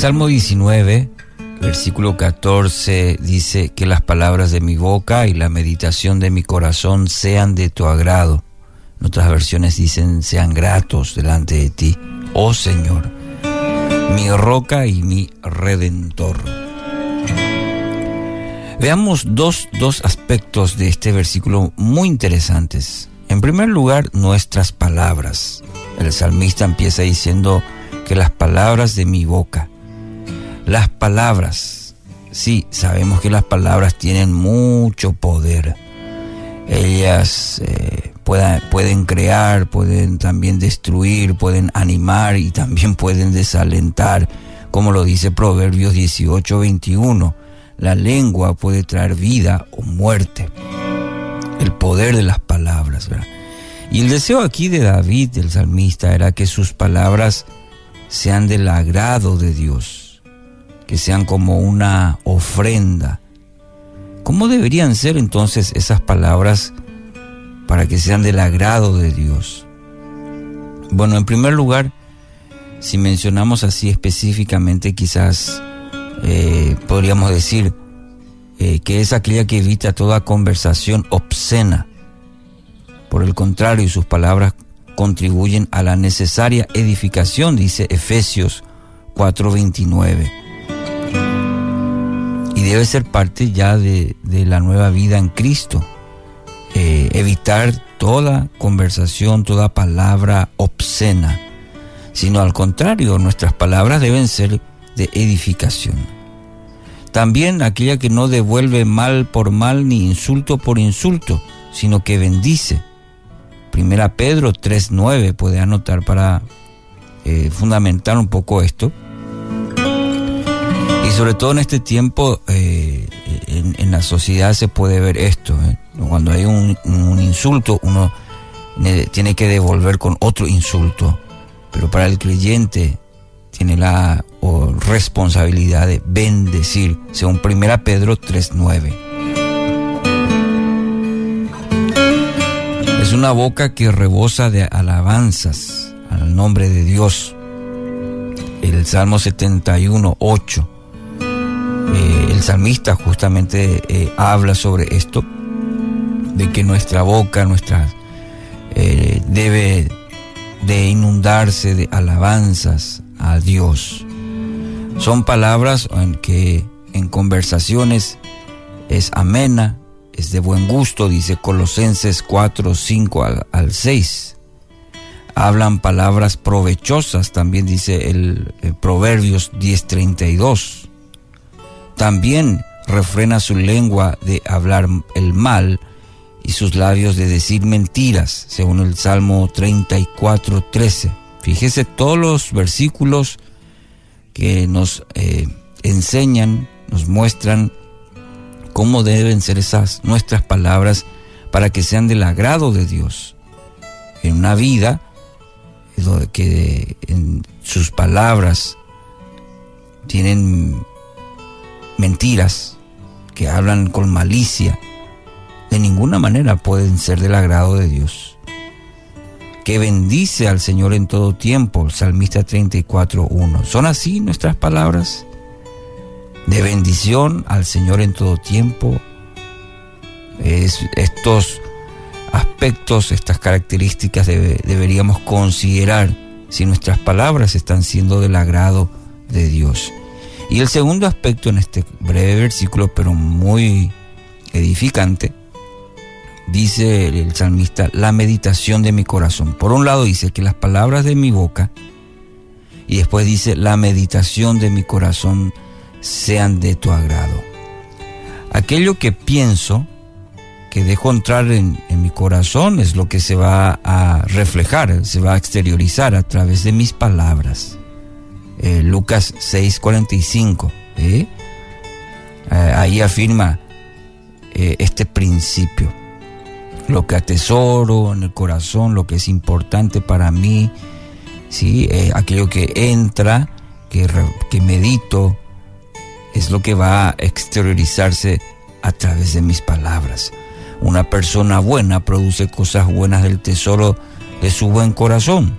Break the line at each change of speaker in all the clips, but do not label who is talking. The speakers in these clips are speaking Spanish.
Salmo 19, versículo 14 dice que las palabras de mi boca y la meditación de mi corazón sean de tu agrado. En otras versiones dicen sean gratos delante de ti, oh Señor, mi roca y mi redentor. Veamos dos, dos aspectos de este versículo muy interesantes. En primer lugar, nuestras palabras. El salmista empieza diciendo que las palabras de mi boca las palabras. Sí, sabemos que las palabras tienen mucho poder. Ellas eh, pueden crear, pueden también destruir, pueden animar y también pueden desalentar, como lo dice Proverbios 18, 21. La lengua puede traer vida o muerte. El poder de las palabras. Y el deseo aquí de David, el salmista, era que sus palabras sean del agrado de Dios que sean como una ofrenda. ¿Cómo deberían ser entonces esas palabras para que sean del agrado de Dios? Bueno, en primer lugar, si mencionamos así específicamente, quizás eh, podríamos decir eh, que es aquella que evita toda conversación obscena. Por el contrario, sus palabras contribuyen a la necesaria edificación, dice Efesios 4:29 y debe ser parte ya de, la nueva vida en Cristo. Eh, evitar toda conversación, toda palabra obscena, sino al contrario, nuestras palabras deben ser de edificación. También aquella que no devuelve mal por mal ni insulto por insulto, sino que bendice. Primera Pedro 3.9 puede anotar para eh, fundamentar un poco esto. Y sobre todo en este tiempo, eh, en, la sociedad se puede ver esto. ¿eh? Cuando hay un, insulto, uno tiene que devolver con otro insulto. Pero para el creyente tiene la responsabilidad de bendecir, según 1 Pedro 3.9. Es una boca que rebosa de alabanzas al nombre de Dios. El Salmo 71, 8 eh, el salmista justamente eh, habla sobre esto, de que nuestra boca, nuestra, eh, debe de inundarse de alabanzas a Dios. Son palabras en que en conversaciones es amena, es de buen gusto, dice Colosenses 4, 5 al, al 6. Hablan palabras provechosas, también dice el, el Proverbios 10, 32 también refrena su lengua de hablar el mal y sus labios de decir mentiras, según el Salmo 34, 13. Fíjese todos los versículos que nos eh, enseñan, nos muestran cómo deben ser esas nuestras palabras para que sean del agrado de Dios. En una vida que en sus palabras tienen que hablan con malicia, de ninguna manera pueden ser del agrado de Dios. Que bendice al Señor en todo tiempo, Salmista 34.1. ¿Son así nuestras palabras? De bendición al Señor en todo tiempo. Es, estos aspectos, estas características deberíamos considerar si nuestras palabras están siendo del agrado de Dios. Y el segundo aspecto en este breve versículo, pero muy edificante, dice el salmista, la meditación de mi corazón. Por un lado dice que las palabras de mi boca, y después dice, la meditación de mi corazón sean de tu agrado. Aquello que pienso, que dejo entrar en, mi corazón, es lo que se va a reflejar, se va a exteriorizar a través de mis palabras. Eh, Lucas 6:45. ¿eh? ¿eh? ahí afirma este principio. Lo que atesoro en el corazón, lo que es importante para mí, ¿sí? aquello que entra, que, que medito, es lo que va a exteriorizarse a través de mis palabras. Una persona buena produce cosas buenas del tesoro de su buen corazón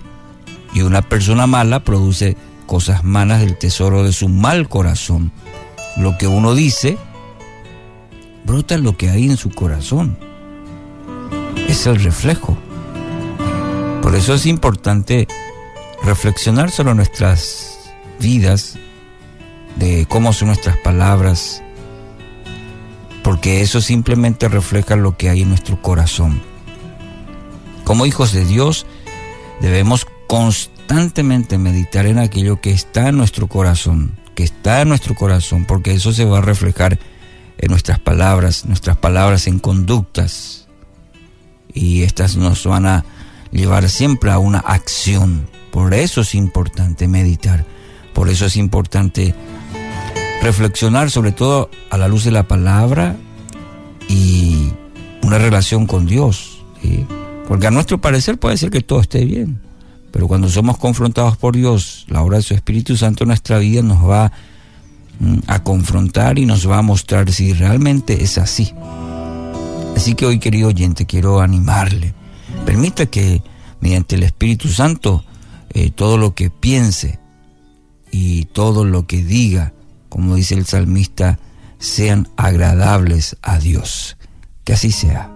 y una persona mala produce cosas malas del tesoro de su mal corazón. Lo que uno dice, brota lo que hay en su corazón. Es el reflejo. Por eso es importante reflexionar sobre nuestras vidas, de cómo son nuestras palabras, porque eso simplemente refleja lo que hay en nuestro corazón. Como hijos de Dios, debemos constantemente meditar en aquello que está en nuestro corazón, que está en nuestro corazón, porque eso se va a reflejar en nuestras palabras, nuestras palabras en conductas, y estas nos van a llevar siempre a una acción. Por eso es importante meditar, por eso es importante reflexionar sobre todo a la luz de la palabra y una relación con Dios. Porque a nuestro parecer puede ser que todo esté bien, pero cuando somos confrontados por Dios, la obra de su Espíritu Santo en nuestra vida nos va mm, a confrontar y nos va a mostrar si realmente es así. Así que hoy, querido oyente, quiero animarle. Permita que mediante el Espíritu Santo eh, todo lo que piense y todo lo que diga, como dice el salmista, sean agradables a Dios. Que así sea.